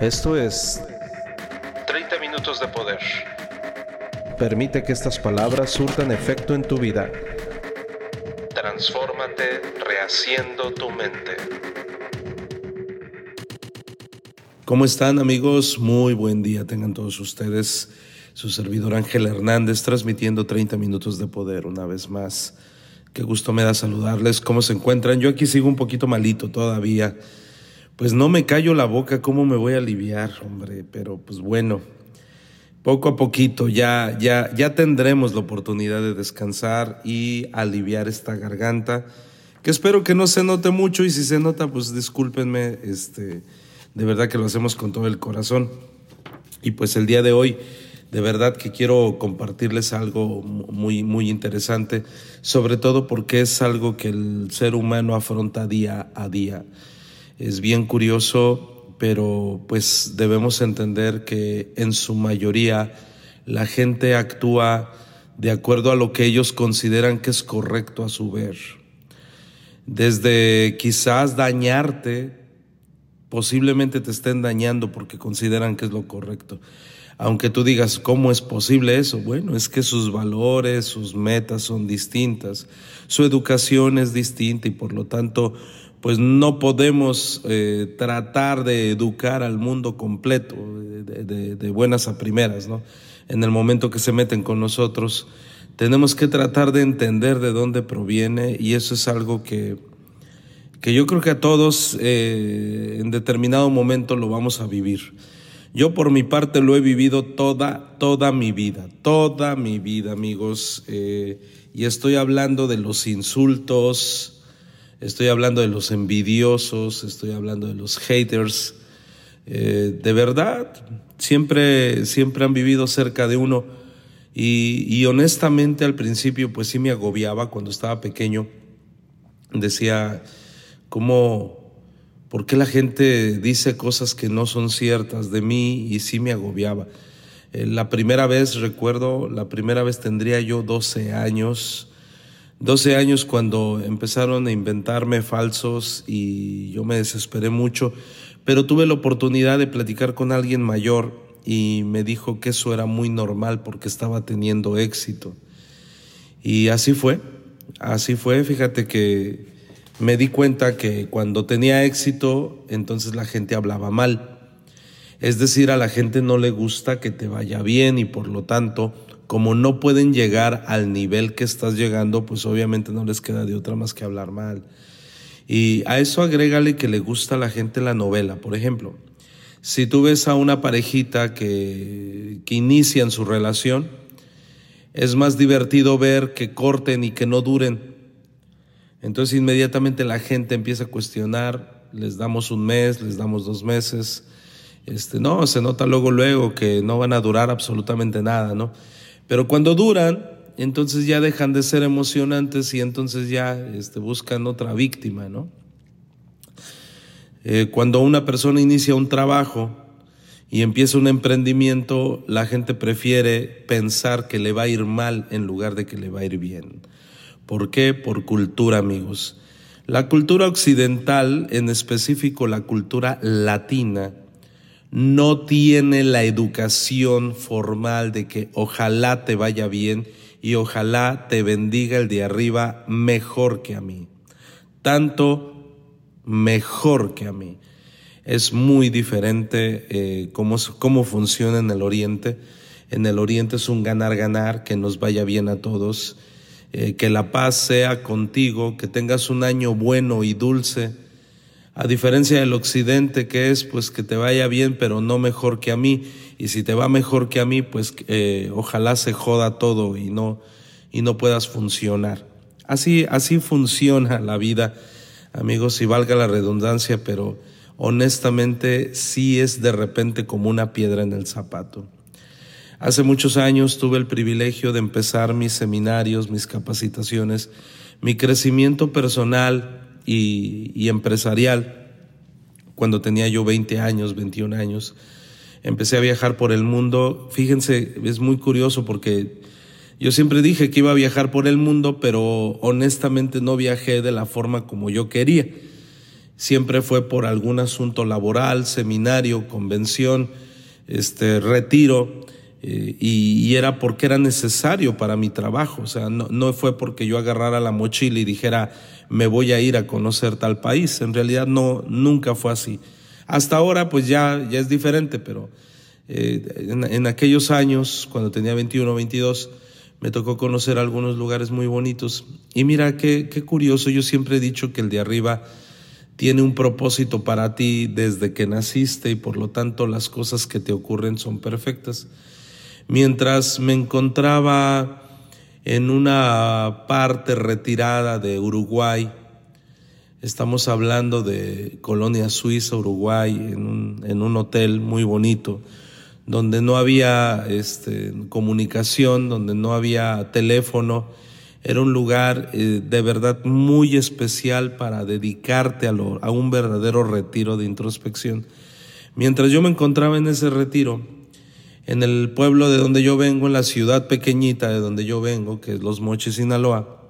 Esto es 30 minutos de poder. Permite que estas palabras surtan efecto en tu vida. Transfórmate rehaciendo tu mente. ¿Cómo están amigos? Muy buen día tengan todos ustedes. Su servidor Ángel Hernández transmitiendo 30 minutos de poder una vez más. Qué gusto me da saludarles. ¿Cómo se encuentran? Yo aquí sigo un poquito malito todavía. Pues no me callo la boca, ¿cómo me voy a aliviar, hombre? Pero pues bueno, poco a poquito ya, ya, ya tendremos la oportunidad de descansar y aliviar esta garganta, que espero que no se note mucho y si se nota, pues discúlpenme, este, de verdad que lo hacemos con todo el corazón. Y pues el día de hoy, de verdad que quiero compartirles algo muy, muy interesante, sobre todo porque es algo que el ser humano afronta día a día es bien curioso, pero pues debemos entender que en su mayoría la gente actúa de acuerdo a lo que ellos consideran que es correcto a su ver. Desde quizás dañarte, posiblemente te estén dañando porque consideran que es lo correcto. Aunque tú digas, ¿cómo es posible eso? Bueno, es que sus valores, sus metas son distintas, su educación es distinta y por lo tanto pues no podemos eh, tratar de educar al mundo completo, de, buenas a primeras, ¿no? En el momento que se meten con nosotros, tenemos que tratar de entender de dónde proviene y eso es algo que, que yo creo que a todos eh, en determinado momento lo vamos a vivir. Yo por mi parte lo he vivido toda, toda mi vida, toda mi vida, amigos, eh, y estoy hablando de los insultos, estoy hablando de los envidiosos, estoy hablando de los haters. Eh, de verdad, siempre, siempre han vivido cerca de uno y, honestamente al principio pues sí me agobiaba cuando estaba pequeño. Decía, ¿cómo, por qué la gente dice cosas que no son ciertas de mí? Y sí me agobiaba. Eh, la primera vez, recuerdo, la primera vez tendría yo 12 años 12 años cuando empezaron a inventarme falsos y yo me desesperé mucho, pero tuve la oportunidad de platicar con alguien mayor y me dijo que eso era muy normal porque estaba teniendo éxito. Y así fue, así fue, fíjate que me di cuenta que cuando tenía éxito, entonces la gente hablaba mal. Es decir, a la gente no le gusta que te vaya bien y por lo tanto como no pueden llegar al nivel que estás llegando, pues obviamente no les queda de otra más que hablar mal. Y a eso agrégale que le gusta a la gente la novela. Por ejemplo, si tú ves a una parejita que, que inician su relación, es más divertido ver que corten y que no duren. Entonces inmediatamente la gente empieza a cuestionar, les damos un mes, les damos dos meses. Este, no, se nota luego, luego que no van a durar absolutamente nada, ¿no? Pero cuando duran, entonces ya dejan de ser emocionantes y entonces ya este, buscan otra víctima, ¿no? Eh, cuando una persona inicia un trabajo y empieza un emprendimiento, la gente prefiere pensar que le va a ir mal en lugar de que le va a ir bien. ¿Por qué? Por cultura, amigos. La cultura occidental, en específico la cultura latina, no tiene la educación formal de que ojalá te vaya bien y ojalá te bendiga el de arriba mejor que a mí. Tanto mejor que a mí. Es muy diferente eh, cómo, cómo funciona en el Oriente. En el Oriente es un ganar-ganar, que nos vaya bien a todos, eh, que la paz sea contigo, que tengas un año bueno y dulce a diferencia del occidente que es pues que te vaya bien pero no mejor que a mí. Y si te va mejor que a mí pues eh, ojalá se joda todo y no y no puedas funcionar. Así así funciona la vida amigos y valga la redundancia pero honestamente sí es de repente como una piedra en el zapato. Hace muchos años tuve el privilegio de empezar mis seminarios mis capacitaciones mi crecimiento personal y, empresarial. Cuando tenía yo 20 años, 21 años, empecé a viajar por el mundo. Fíjense, es muy curioso porque yo siempre dije que iba a viajar por el mundo, pero honestamente no viajé de la forma como yo quería. siempre fue por algún asunto laboral, seminario, convención, este, retiro, eh, y, era porque era necesario para mi trabajo, o sea, no, fue porque yo agarrara la mochila y dijera, me voy a ir a conocer tal país, en realidad no, nunca fue así. Hasta ahora pues ya, ya es diferente, pero eh, en, aquellos años, cuando tenía 21 o 22, me tocó conocer algunos lugares muy bonitos. Y mira, qué curioso, yo siempre he dicho que el de arriba tiene un propósito para ti desde que naciste y por lo tanto las cosas que te ocurren son perfectas. Mientras me encontraba en una parte retirada de Uruguay, estamos hablando de Colonia Suiza, Uruguay, en un, hotel muy bonito, donde no había este, comunicación, donde no había teléfono, era un lugar eh, de verdad muy especial para dedicarte a, a un verdadero retiro de introspección. Mientras yo me encontraba en ese retiro, en el pueblo de donde yo vengo, en la ciudad pequeñita de donde yo vengo, que es Los Mochis, Sinaloa,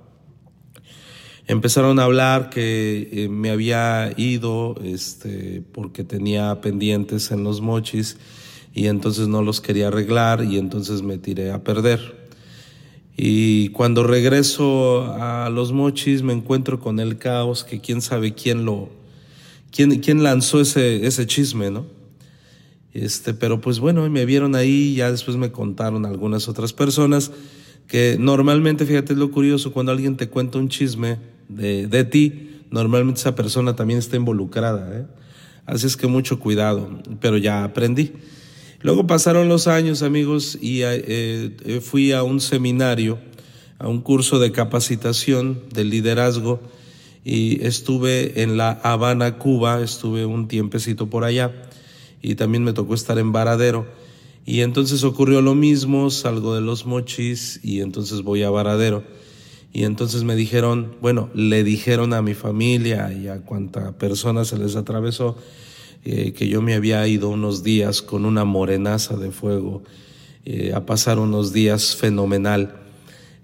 empezaron a hablar que eh, me había ido este, porque tenía pendientes en Los Mochis y entonces no los quería arreglar y entonces me tiré a perder. Y cuando regreso a Los Mochis me encuentro con el caos que quién sabe quién lo, quién, quién lanzó ese, ese chisme, ¿no? Este, pero pues bueno, me vieron ahí, ya después me contaron algunas otras personas que normalmente, fíjate lo curioso, cuando alguien te cuenta un chisme de, de ti, normalmente esa persona también está involucrada. ¿eh? Así es que mucho cuidado, pero ya aprendí. Luego pasaron los años, amigos, y eh, eh, fui a un seminario, a un curso de capacitación de liderazgo, y estuve en La Habana, Cuba, estuve un tiempecito por allá y también me tocó estar en Varadero. Y entonces ocurrió lo mismo, salgo de los mochis y entonces voy a Varadero. Y entonces me dijeron, bueno, le dijeron a mi familia y a cuanta persona se les atravesó eh, que yo me había ido unos días con una morenaza de fuego eh, a pasar unos días fenomenal.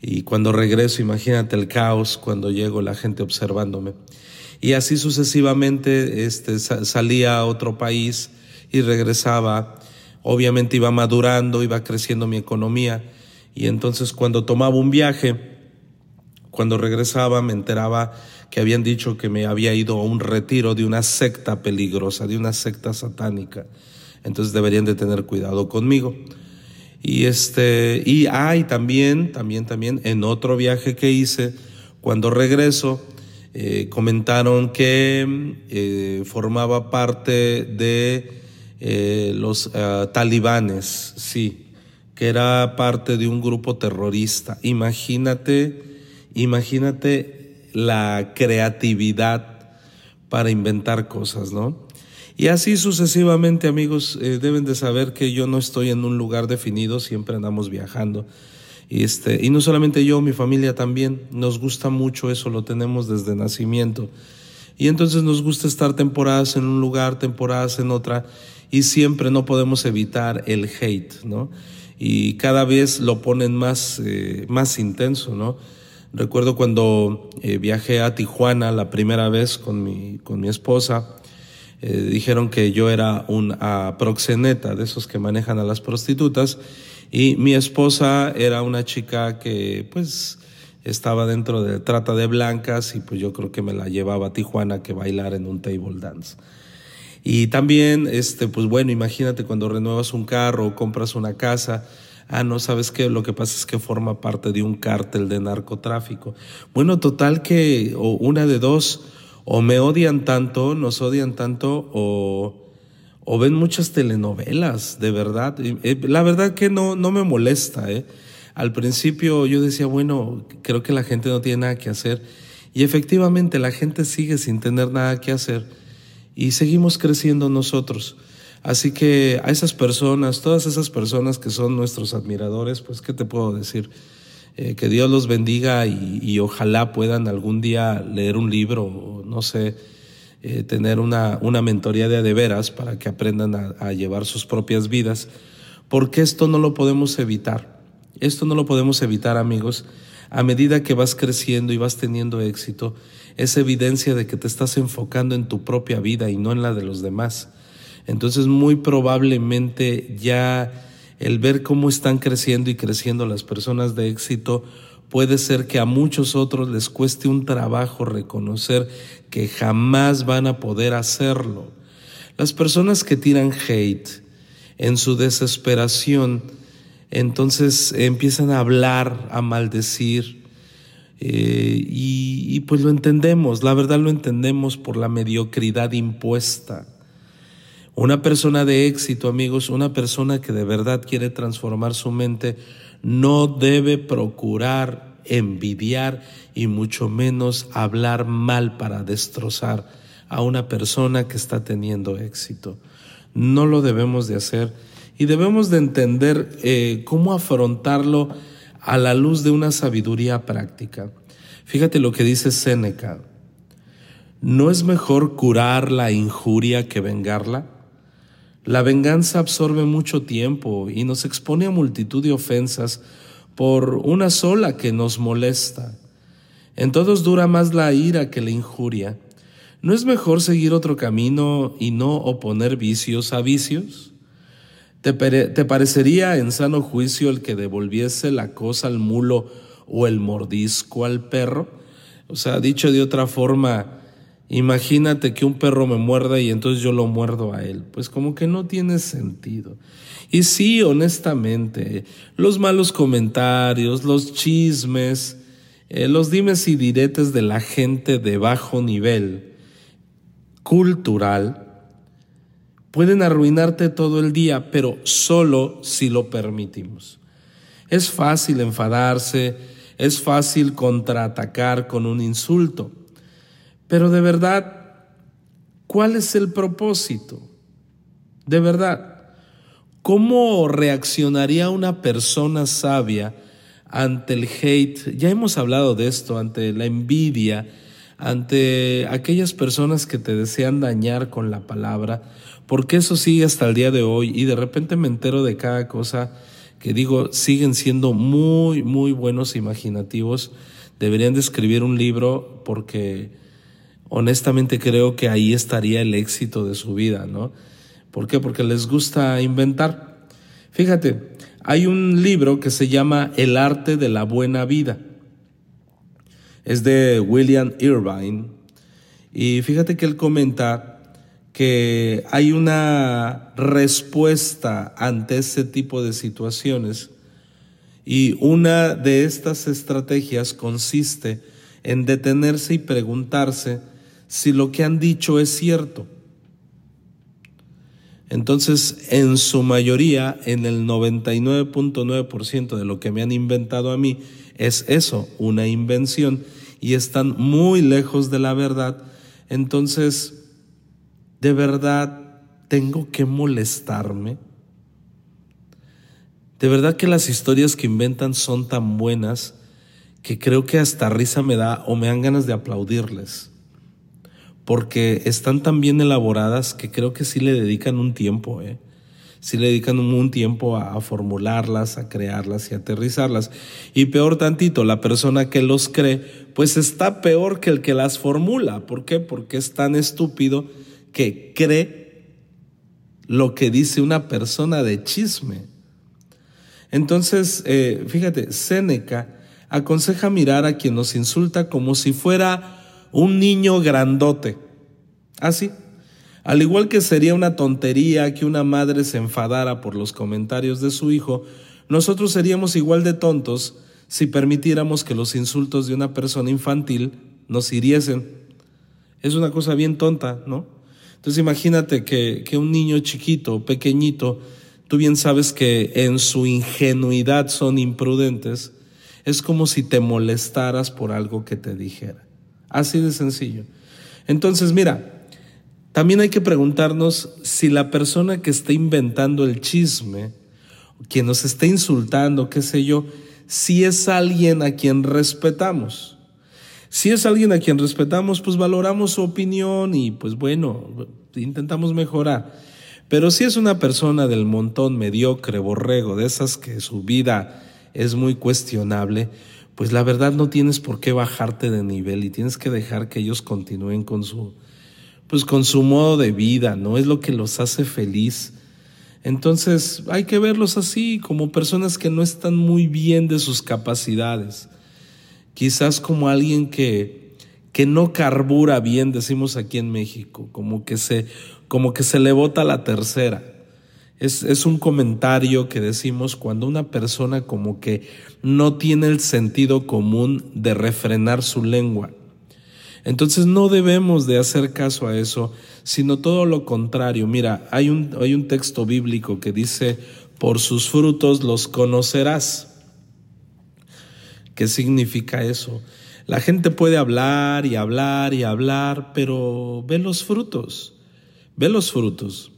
Y cuando regreso, imagínate el caos cuando llego, la gente observándome. Y así sucesivamente este, salía a otro país y regresaba. Obviamente iba madurando, iba creciendo mi economía y entonces cuando tomaba un viaje, cuando regresaba me enteraba que habían dicho que me había ido a un retiro de una secta peligrosa, de una secta satánica. Entonces deberían de tener cuidado conmigo. Y este y hay también, también, también en otro viaje que hice, cuando regreso eh, comentaron que eh, formaba parte de eh, los eh, talibanes, sí, que era parte de un grupo terrorista. Imagínate, imagínate la creatividad para inventar cosas, ¿no? Y así sucesivamente, amigos, eh, deben de saber que yo no estoy en un lugar definido, siempre andamos viajando. Y, este, y no solamente yo, mi familia también, nos gusta mucho eso, lo tenemos desde nacimiento. Y entonces nos gusta estar temporadas en un lugar, temporadas en otra, y siempre no podemos evitar el hate, ¿no? Y cada vez lo ponen más, eh, más intenso, ¿no? Recuerdo cuando eh, viajé a Tijuana la primera vez con mi, con mi esposa, eh, dijeron que yo era un proxeneta, de esos que manejan a las prostitutas, y mi esposa era una chica que pues estaba dentro de trata de blancas y pues yo creo que me la llevaba a Tijuana que bailar en un table dance. Y también, este, pues bueno, imagínate cuando renuevas un carro o compras una casa, ah, no, sabes qué, lo que pasa es que forma parte de un cártel de narcotráfico. Bueno, total que, o una de dos, o me odian tanto, nos odian tanto, o, o ven muchas telenovelas, de verdad. Eh, la verdad que no, no me molesta, ¿eh? Al principio yo decía, bueno, creo que la gente no tiene nada que hacer. Y efectivamente la gente sigue sin tener nada que hacer y seguimos creciendo nosotros. Así que a esas personas, todas esas personas que son nuestros admiradores, pues, ¿qué te puedo decir? Eh, que Dios los bendiga y, ojalá puedan algún día leer un libro, o no sé, eh, tener una, una mentoría de de veras para que aprendan a, a llevar sus propias vidas, porque esto no lo podemos evitar. Esto no lo podemos evitar, amigos. A medida que vas creciendo y vas teniendo éxito, es evidencia de que te estás enfocando en tu propia vida y no en la de los demás. Entonces muy probablemente ya el ver cómo están creciendo y creciendo las personas de éxito puede ser que a muchos otros les cueste un trabajo reconocer que jamás van a poder hacerlo. Las personas que tiran hate en su desesperación, entonces empiezan a hablar, a maldecir, eh, y, y pues lo entendemos, la verdad lo entendemos por la mediocridad impuesta. Una persona de éxito, amigos, una persona que de verdad quiere transformar su mente, no debe procurar envidiar y mucho menos hablar mal para destrozar a una persona que está teniendo éxito. No lo debemos de hacer y debemos de entender eh, cómo afrontarlo a la luz de una sabiduría práctica. Fíjate lo que dice Séneca. ¿No es mejor curar la injuria que vengarla? La venganza absorbe mucho tiempo y nos expone a multitud de ofensas por una sola que nos molesta. En todos dura más la ira que la injuria. ¿No es mejor seguir otro camino y no oponer vicios a vicios? ¿Te, ¿Te, parecería en sano juicio el que devolviese la cosa al mulo o el mordisco al perro? O sea, dicho de otra forma, Imagínate que un perro me muerda y entonces yo lo muerdo a él. Pues como que no tiene sentido. Y sí, honestamente, los malos comentarios, los chismes, eh, los dimes y diretes de la gente de bajo nivel cultural pueden arruinarte todo el día, pero solo si lo permitimos. Es fácil enfadarse, es fácil contraatacar con un insulto pero de verdad, ¿cuál es el propósito? De verdad, ¿cómo reaccionaría una persona sabia ante el hate? Ya hemos hablado de esto, ante la envidia, ante aquellas personas que te desean dañar con la palabra, porque eso sigue hasta el día de hoy y de repente me entero de cada cosa que digo, siguen siendo muy, muy buenos imaginativos. Deberían de escribir un libro porque honestamente creo que ahí estaría el éxito de su vida, ¿no? ¿Por qué? Porque les gusta inventar. Fíjate, hay un libro que se llama El arte de la buena vida. Es de William Irvine. Y fíjate que él comenta que hay una respuesta ante ese tipo de situaciones y una de estas estrategias consiste en detenerse y preguntarse si lo que han dicho es cierto. Entonces, en su mayoría, en el 99.9% de lo que me han inventado a mí, es eso, una invención, y están muy lejos de la verdad. Entonces, ¿de verdad tengo que molestarme? De verdad que las historias que inventan son tan buenas que creo que hasta risa me da o me dan ganas de aplaudirles porque están tan bien elaboradas que creo que sí le dedican un tiempo, ¿eh? sí le dedican un tiempo a, formularlas, a crearlas y aterrizarlas. Y peor tantito, la persona que los cree, pues está peor que el que las formula. ¿Por qué? Porque es tan estúpido que cree lo que dice una persona de chisme. Entonces, eh, fíjate, Séneca aconseja mirar a quien nos insulta como si fuera un niño grandote. Así. Al igual que sería una tontería que una madre se enfadara por los comentarios de su hijo, nosotros seríamos igual de tontos si permitiéramos que los insultos de una persona infantil nos hiriesen. Es una cosa bien tonta, ¿no? Entonces imagínate que, que un niño chiquito, pequeñito, tú bien sabes que en su ingenuidad son imprudentes, es como si te molestaras por algo que te dijera. Así de sencillo. Entonces, mira, también hay que preguntarnos si la persona que está inventando el chisme, quien nos está insultando, qué sé yo, si es alguien a quien respetamos. Si es alguien a quien respetamos, pues valoramos su opinión y pues bueno, intentamos mejorar. Pero si es una persona del montón mediocre, borrego, de esas que su vida es muy cuestionable, pues la verdad no tienes por qué bajarte de nivel y tienes que dejar que ellos continúen con su, pues con su modo de vida, ¿no? Es lo que los hace feliz. Entonces hay que verlos así, como personas que no están muy bien de sus capacidades. Quizás como alguien que, que no carbura bien, decimos aquí en México, como que se, como que se le bota la tercera. Es, es, un comentario que decimos cuando una persona como que no tiene el sentido común de refrenar su lengua. Entonces no debemos de hacer caso a eso, sino todo lo contrario. Mira, hay un, hay un texto bíblico que dice, por sus frutos los conocerás. ¿Qué significa eso? La gente puede hablar y hablar y hablar, pero ve los frutos, ve los frutos.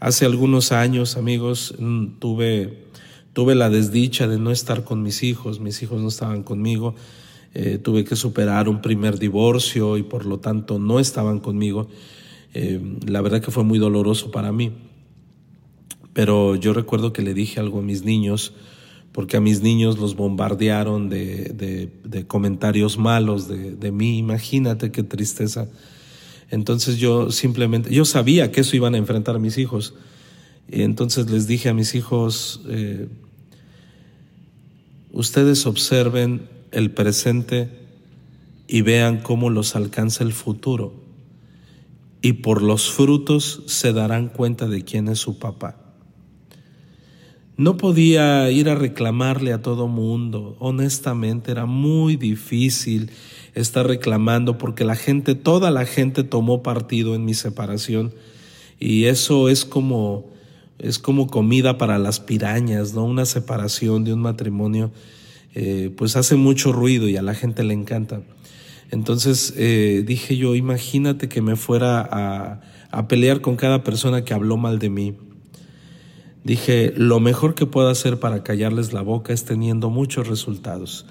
Hace algunos años, amigos, mm, tuve, tuve la desdicha de no estar con mis hijos, mis hijos no estaban conmigo, eh, tuve que superar un primer divorcio y por lo tanto no estaban conmigo. Eh, la verdad que fue muy doloroso para mí. Pero yo recuerdo que le dije algo a mis niños, porque a mis niños los bombardearon de, comentarios malos de, mí. Imagínate qué tristeza. Entonces yo simplemente, yo sabía que eso iban a enfrentar mis hijos. Y entonces les dije a mis hijos, eh, ustedes observen el presente y vean cómo los alcanza el futuro. Y por los frutos se darán cuenta de quién es su papá. No podía ir a reclamarle a todo mundo. Honestamente era muy difícil estar reclamando porque la gente, toda la gente tomó partido en mi separación y eso es como es como comida para las pirañas, ¿no? Una separación de un matrimonio eh, pues hace mucho ruido y a la gente le encanta. Entonces eh, dije yo, imagínate que me fuera a, a pelear con cada persona que habló mal de mí. Dije, lo mejor que puedo hacer para callarles la boca es teniendo muchos resultados.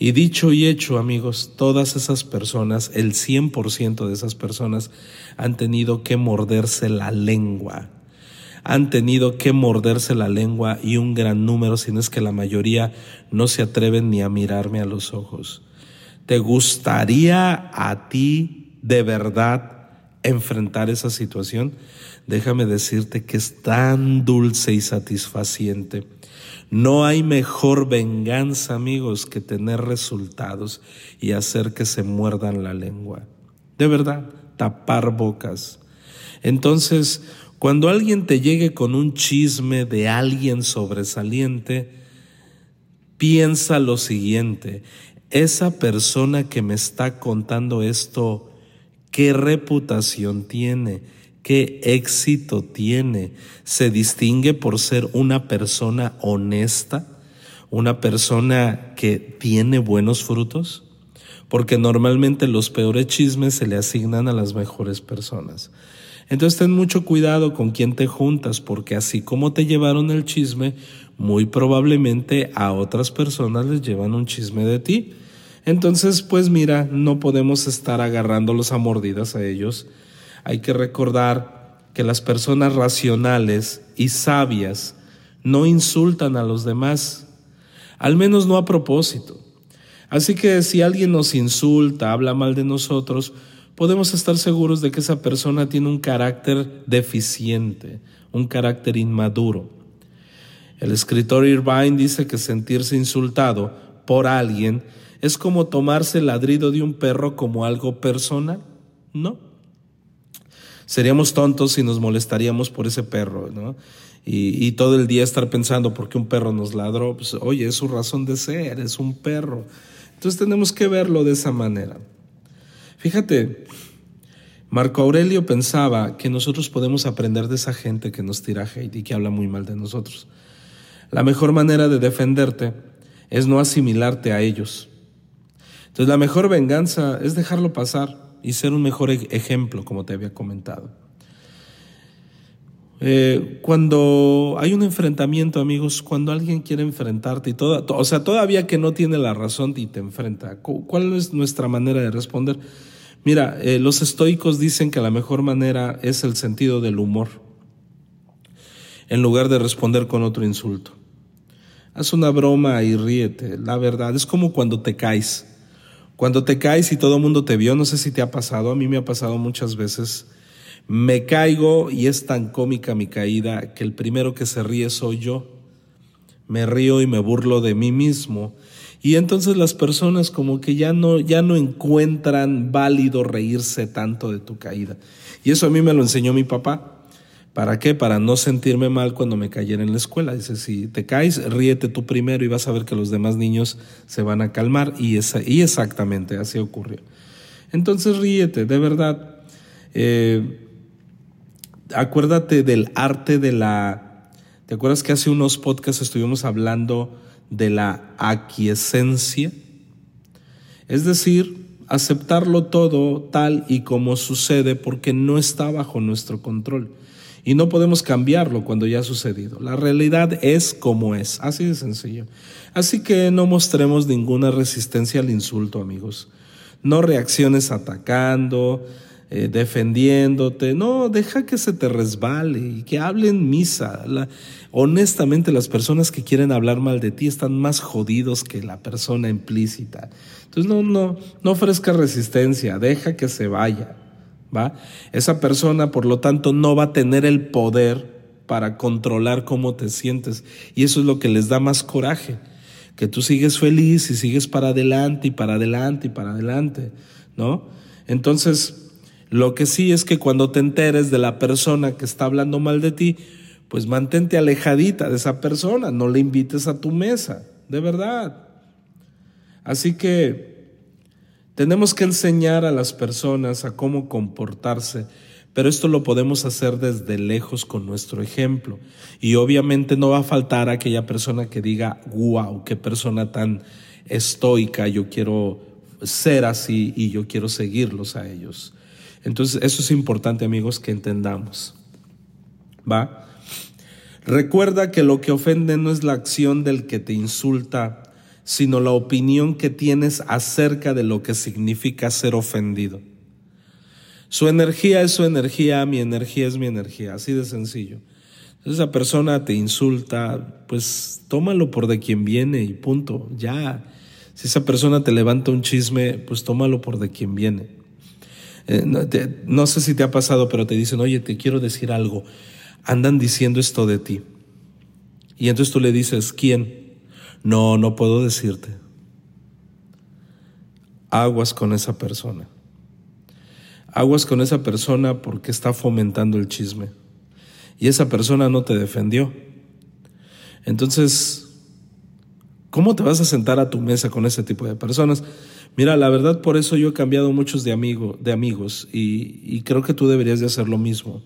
Y dicho y hecho, amigos, todas esas personas, el 100% de esas personas han tenido que morderse la lengua han tenido que morderse la lengua y un gran número, si no es que la mayoría, no se atreven ni a mirarme a los ojos. ¿Te gustaría a ti de verdad enfrentar esa situación? Déjame decirte que es tan dulce y satisfaciente. No hay mejor venganza, amigos, que tener resultados y hacer que se muerdan la lengua. De verdad, tapar bocas. Entonces, cuando alguien te llegue con un chisme de alguien sobresaliente, piensa lo siguiente, esa persona que me está contando esto, ¿qué reputación tiene? ¿Qué éxito tiene? ¿Se distingue por ser una persona honesta? ¿Una persona que tiene buenos frutos? Porque normalmente los peores chismes se le asignan a las mejores personas. Entonces ten mucho cuidado con quién te juntas, porque así como te llevaron el chisme, muy probablemente a otras personas les llevan un chisme de ti. Entonces, pues mira, no podemos estar agarrándolos a mordidas a ellos. Hay que recordar que las personas racionales y sabias no insultan a los demás, al menos no a propósito. Así que si alguien nos insulta, habla mal de nosotros, podemos estar seguros de que esa persona tiene un carácter deficiente, un carácter inmaduro. El escritor Irvine dice que sentirse insultado por alguien es como tomarse el ladrido de un perro como algo personal. No. Seríamos tontos si nos molestaríamos por ese perro, ¿no? Y, todo el día estar pensando por qué un perro nos ladró, pues oye, es su razón de ser, es un perro. Entonces tenemos que verlo de esa manera. Fíjate, Marco Aurelio pensaba que nosotros podemos aprender de esa gente que nos tira hate y que habla muy mal de nosotros. La mejor manera de defenderte es no asimilarte a ellos. Entonces la mejor venganza es dejarlo pasar y ser un mejor ejemplo, como te había comentado. Eh, cuando hay un enfrentamiento, amigos, cuando alguien quiere enfrentarte y toda, o sea, todavía que no tiene la razón y te enfrenta, ¿cuál es nuestra manera de responder? Mira, eh, los estoicos dicen que la mejor manera es el sentido del humor, en lugar de responder con otro insulto. Haz una broma y ríete. La verdad, es como cuando te caes. Cuando te caes y todo el mundo te vio, no sé si te ha pasado, a mí me ha pasado muchas veces. Me caigo y es tan cómica mi caída que el primero que se ríe soy yo. Me río y me burlo de mí mismo. Y entonces las personas como que ya no, ya no encuentran válido reírse tanto de tu caída. Y eso a mí me lo enseñó mi papá. ¿Para qué? Para no sentirme mal cuando me cayera en la escuela. Dice, si te caes, ríete tú primero y vas a ver que los demás niños se van a calmar. Y, exactamente así ocurrió. Entonces ríete, de verdad. Eh, acuérdate del arte de la... ¿Te acuerdas que hace unos podcasts estuvimos hablando de la aquiescencia? Es decir, aceptarlo todo tal y como sucede porque no está bajo nuestro control y no podemos cambiarlo cuando ya ha sucedido. La realidad es como es, así de sencillo. Así que no mostremos ninguna resistencia al insulto, amigos. No reacciones atacando, eh, defendiéndote. No, deja que se te resbale y que hablen misa. honestamente, las personas que quieren hablar mal de ti están más jodidos que la persona implícita. Entonces, no, no, no ofrezca resistencia, deja que se vaya. Esa persona, por lo tanto, no va a tener el poder para controlar cómo te sientes. Y eso es lo que les da más coraje, que tú sigues feliz y sigues para adelante y para adelante y para adelante, ¿no? Entonces, lo que sí es que cuando te enteres de la persona que está hablando mal de ti, pues mantente alejadita de esa persona, no le invites a tu mesa, de verdad. Así que tenemos que enseñar a las personas a cómo comportarse, pero esto lo podemos hacer desde lejos con nuestro ejemplo. Y obviamente no va a faltar aquella persona que diga, wow, qué persona tan estoica, yo quiero ser así y yo quiero seguirlos a ellos. Entonces, eso es importante, amigos, que entendamos. ¿Va? Recuerda que lo que ofende no es la acción del que te insulta, sino la opinión que tienes acerca de lo que significa ser ofendido. Su energía es su energía, mi energía es mi energía, así de sencillo. esa persona te insulta, pues tómalo por de quien viene y punto, ya. Si esa persona te levanta un chisme, pues tómalo por de quien viene. Eh, no, no sé si te ha pasado, pero te dicen, oye, te quiero decir algo, andan diciendo esto de ti. Y entonces tú le dices, ¿quién? No, no puedo decirte. Aguas con esa persona. Aguas con esa persona porque está fomentando el chisme. Y esa persona no te defendió. Entonces, ¿cómo te vas a sentar a tu mesa con ese tipo de personas? Mira, la verdad por eso yo he cambiado muchos de, de amigos y, y creo que tú deberías de hacer lo mismo.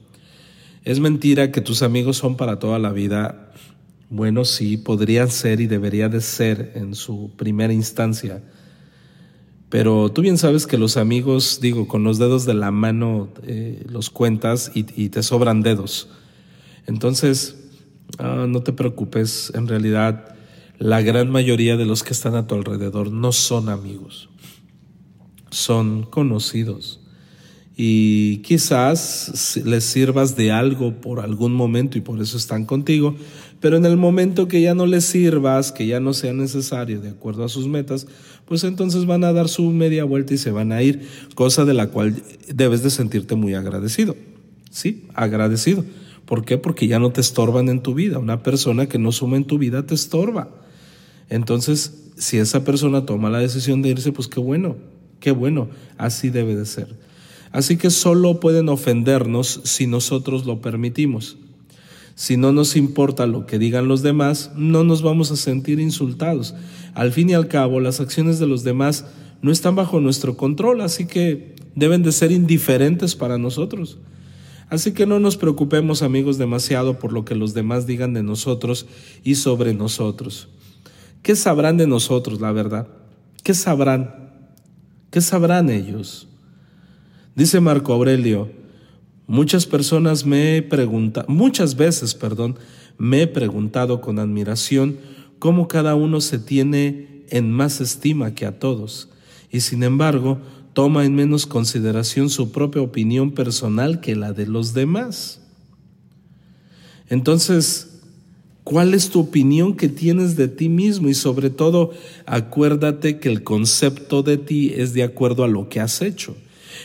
Es mentira que tus amigos son para toda la vida bueno, sí, podrían ser y debería de ser en su primera instancia. Pero tú bien sabes que los amigos, digo, con los dedos de la mano eh, los cuentas y, te sobran dedos. Entonces, ah, no te preocupes, en realidad la gran mayoría de los que están a tu alrededor no son amigos, son conocidos y quizás les sirvas de algo por algún momento y por eso están contigo, pero en el momento que ya no les sirvas, que ya no sea necesario de acuerdo a sus metas, pues entonces van a dar su media vuelta y se van a ir, cosa de la cual debes de sentirte muy agradecido. Sí, agradecido. ¿Por qué? Porque ya no te estorban en tu vida. Una persona que no suma en tu vida te estorba. Entonces, si esa persona toma la decisión de irse, pues qué bueno, qué bueno, así debe de ser. Así que solo pueden ofendernos si nosotros lo permitimos. Si no nos importa lo que digan los demás, no nos vamos a sentir insultados. Al fin y al cabo, las acciones de los demás no están bajo nuestro control, así que deben de ser indiferentes para nosotros. Así que no nos preocupemos, amigos, demasiado por lo que los demás digan de nosotros y sobre nosotros. ¿Qué sabrán de nosotros, la verdad? ¿Qué sabrán? ¿Qué sabrán ellos? Dice Marco Aurelio, muchas personas me he preguntado, muchas veces, perdón, me he preguntado con admiración cómo cada uno se tiene en más estima que a todos, y sin embargo toma en menos consideración su propia opinión personal que la de los demás. Entonces, ¿Cuál es tu opinión que tienes de ti mismo? Y sobre todo, acuérdate que el concepto de ti es de acuerdo a lo que has hecho.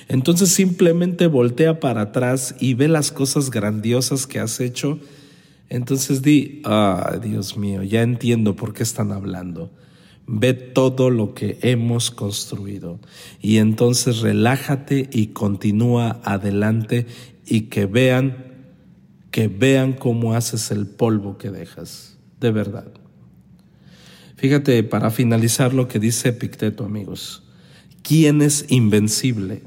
Entonces simplemente voltea para atrás y ve las cosas grandiosas que has hecho. Entonces di, ah, Dios mío, ya entiendo por qué están hablando. Ve todo lo que hemos construido. Y entonces relájate y continúa adelante y que vean que vean cómo haces el polvo que dejas, de verdad. Fíjate, para finalizar lo que dice Epicteto, amigos, ¿quién es invencible?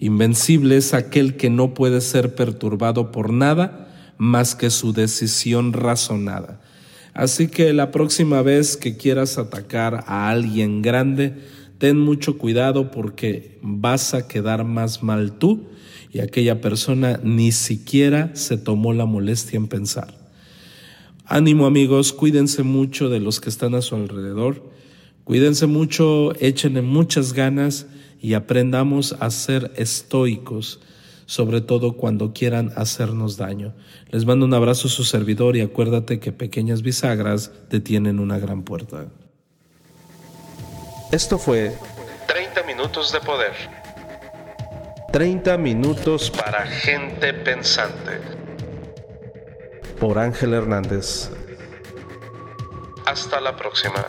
Invencible es aquel que no puede ser perturbado por nada más que su decisión razonada. Así que la próxima vez que quieras atacar a alguien grande, ten mucho cuidado porque vas a quedar más mal tú y aquella persona ni siquiera se tomó la molestia en pensar. Ánimo amigos, cuídense mucho de los que están a su alrededor, cuídense mucho, échenle muchas ganas y aprendamos a ser estoicos, sobre todo cuando quieran hacernos daño. Les mando un abrazo a su servidor y acuérdate que pequeñas bisagras detienen una gran puerta. Esto fue 30 minutos de poder. 30 minutos Para gente pensante. por Ángel Hernández. Hasta la próxima.